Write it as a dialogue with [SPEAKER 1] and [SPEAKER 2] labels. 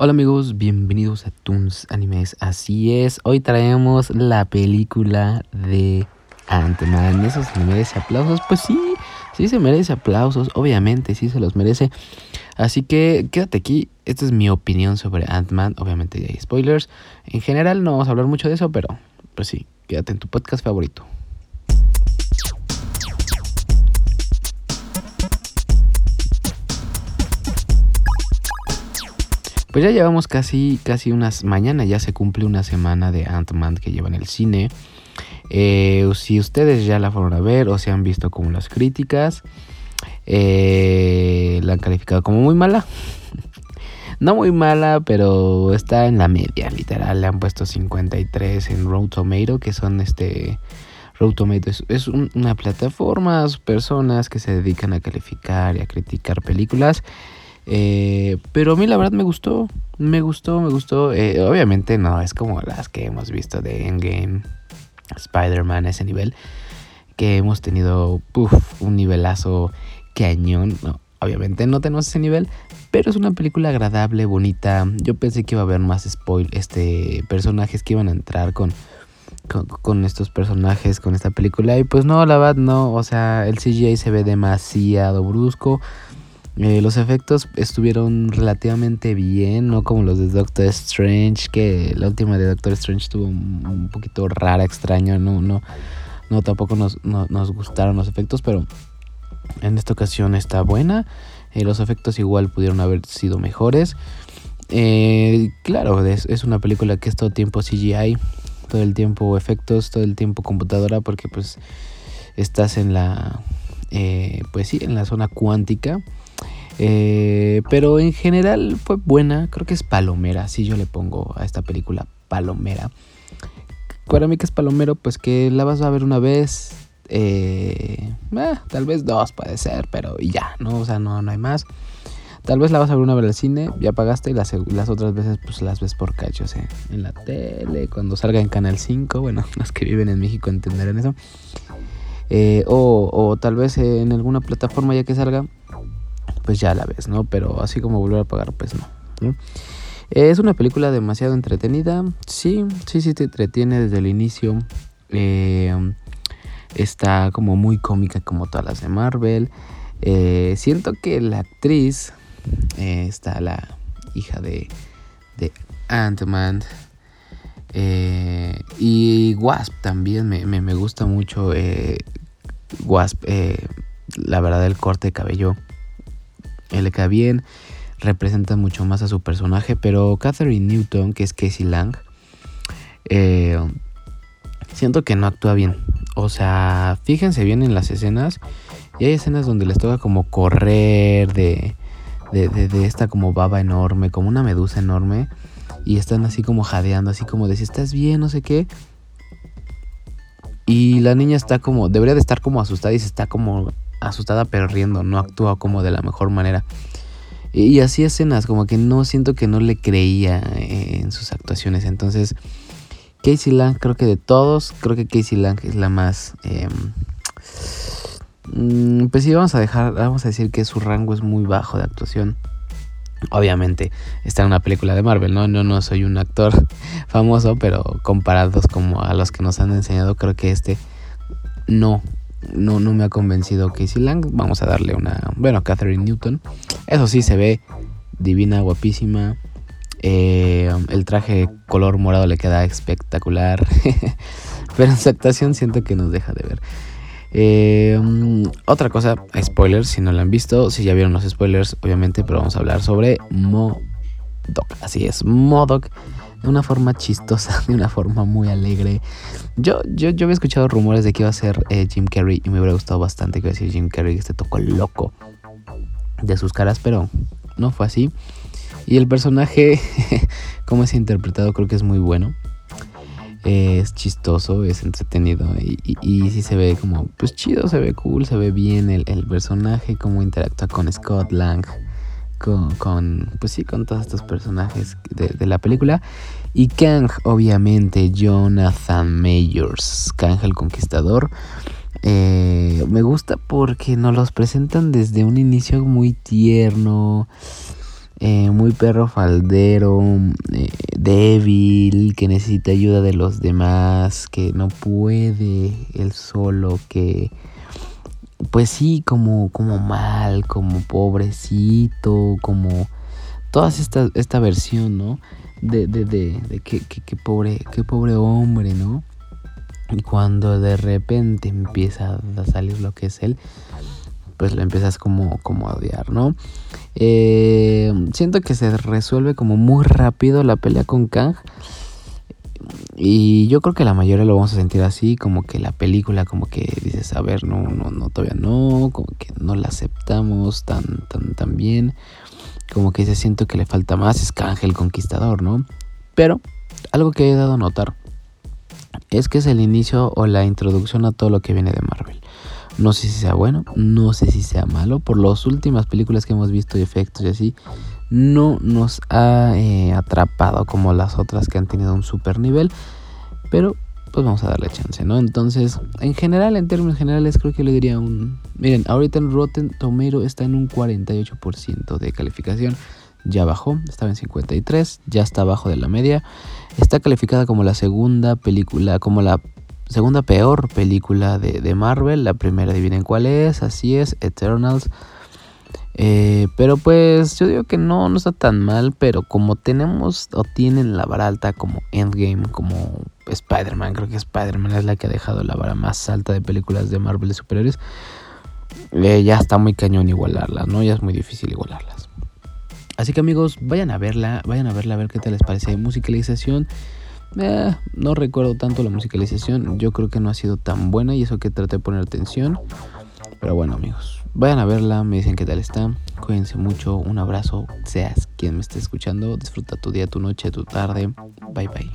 [SPEAKER 1] Hola amigos, bienvenidos a Toons Animes. Así es, hoy traemos la película de Ant-Man. ¿Eso se merece aplausos? Pues sí, sí se merece aplausos, obviamente, sí se los merece. Así que quédate aquí, esta es mi opinión sobre Ant-Man. Obviamente hay spoilers. En general no vamos a hablar mucho de eso, pero pues sí, quédate en tu podcast favorito. Pues ya llevamos casi, casi unas. Mañana ya se cumple una semana de Ant-Man que lleva en el cine. Eh, si ustedes ya la fueron a ver o se han visto como las críticas, eh, la han calificado como muy mala. no muy mala, pero está en la media, literal. Le han puesto 53 en Road Tomato, que son este. Road Tomato es, una plataforma, personas que se dedican a calificar y a criticar películas. Eh, pero a mí la verdad me gustó, me gustó, me gustó. Eh, obviamente no es como las que hemos visto de Endgame, Spider-Man, ese nivel. Que hemos tenido un nivelazo cañón. No, obviamente no tenemos ese nivel, pero es una película agradable, bonita. Yo pensé que iba a haber más spoil, este, personajes que iban a entrar con, con, con, estos personajes, con esta película. Y pues no, la verdad no. O sea, el CGI se ve demasiado brusco. Eh, los efectos estuvieron relativamente bien, no como los de Doctor Strange, que la última de Doctor Strange estuvo un, poquito rara, extraña, no, no, no tampoco nos, nos gustaron los efectos, pero en esta ocasión está buena. Eh, los efectos igual pudieron haber sido mejores. Eh, claro, es, es, una película que es todo tiempo CGI, todo el tiempo efectos, todo el tiempo computadora, porque pues estás en la, pues sí, en la zona cuántica. Eh, pero en general fue buena, creo que es palomera, si yo le pongo a esta película palomera. Para mí que es palomero, pues que la vas a ver una vez, eh, eh, tal vez dos puede ser, pero ya, ¿no? O sea, no, no hay más. Tal vez la vas a ver una vez al cine, ya pagaste y las, otras veces pues las ves por cachos, ¿eh? En la tele, cuando salga en Canal 5, bueno, los que viven en México entenderán eso. o, o tal vez en alguna plataforma ya que salga, pues ya la ves, ¿no? Pero así como volver a pagar, pues no. Es una película demasiado entretenida. Sí, sí, sí te entretiene desde el inicio. Eh, está como muy cómica como todas las de Marvel. Eh, siento que la actriz, eh, está la hija de, de Ant-Man. y Wasp también me, me gusta mucho. Wasp, la verdad, el corte de cabello le queda bien, representa mucho más a su personaje, pero Catherine Newton, que es Casey Lang, eh, siento que no actúa bien. O sea, fíjense bien en las escenas. Y hay escenas donde les toca como correr de, de, de, esta como baba enorme, como una medusa enorme. Y están así como jadeando, así como de si estás bien, no sé qué. Y la niña está como, debería de estar como asustada y se está como asustada pero riendo, no actúa como de la mejor manera. Y así escenas, como que no siento que no le creía eh, en sus actuaciones. Entonces, Casey Lang, creo que de todos, creo que Casey Lang es la más... Em, mm, pues sí, vamos a dejar, vamos a decir que su rango es muy bajo de actuación. Obviamente está en una película de Marvel, ¿no? No, no soy un actor famoso, pero comparados como a los que nos han enseñado, creo que este no no, no me ha convencido Casey Lang. Vamos a darle una. Bueno, Catherine Newton. Eso sí, se ve divina, guapísima. Eh, el traje color morado le queda espectacular. Pero en su actuación siento que nos deja de ver. Eh, otra cosa, spoilers, si no la han visto, si ya vieron los spoilers, obviamente, pero vamos a hablar sobre Modoc. Así es, Modoc de una forma chistosa, de una forma muy alegre. Yo, yo, yo había escuchado rumores de que iba a ser eh, Jim Carrey y me hubiera gustado bastante que iba a ser Jim Carrey, este toco loco de sus caras, pero no fue así. Y el personaje, como es interpretado, creo que es muy bueno. es chistoso, es entretenido y, y, sí se ve como, pues chido, se ve cool, se ve bien el, el personaje, cómo interactúa con Scott Lang con, pues sí, con todos estos personajes de, la película. Y Kang, obviamente, Jonathan Mayors, Kang el Conquistador. Eh, me gusta porque nos los presentan desde un inicio muy tierno. eh, muy perro faldero, eh, débil, que necesita ayuda de los demás, que no puede él solo, que pues sí, como, como mal, como pobrecito, como toda esta, esta versión, ¿no? De, de, de, de que, pobre, qué pobre hombre, ¿no? Y cuando de repente empieza a salir lo que es él, pues lo empiezas como, como a odiar, ¿no? Eh, siento que se resuelve como muy rápido la pelea con Kang. Y yo creo que la mayoría lo vamos a sentir así, como que la película, como que dices, a ver, no, no, no, todavía no, como que no la aceptamos tan, tan, tan bien. Como que se siento que le falta más, es Kang el Conquistador, ¿no? Pero algo que he dado a notar es que es el inicio o la introducción a todo lo que viene de Marvel. No sé si sea bueno, no sé si sea malo. Por las últimas películas que hemos visto y efectos y así, no nos ha eh, atrapado como las otras que han tenido un super nivel. Pero pues vamos a darle chance, ¿no? Entonces, en general, en términos generales, creo que le diría un... Miren, ahorita en Rotten Tomato está en un 48% de calificación. Ya bajó, estaba en 53, ya está abajo de la media. Está calificada como la segunda película, como la segunda peor película de, Marvel. La primera, adivinen cuál es, así es, Eternals. Eh, pero pues yo digo que no, no está tan mal, pero como tenemos o tienen la vara alta como Endgame, como Spider-Man, creo que Spider-Man es la que ha dejado la vara más alta de películas de Marvel de superiores. Eh, ya está muy cañón igualarlas, ¿no? Ya es muy difícil igualarlas. Así que amigos, vayan a verla, vayan a verla a ver qué tal les parece. Musicalización eh, no recuerdo tanto la musicalización. Yo creo que no ha sido tan buena y eso que traté de poner atención. Pero bueno, amigos, vayan a verla, me dicen qué tal está. Cuídense mucho, un abrazo, seas quien me esté escuchando. Disfruta tu día, tu noche, tu tarde. Bye bye.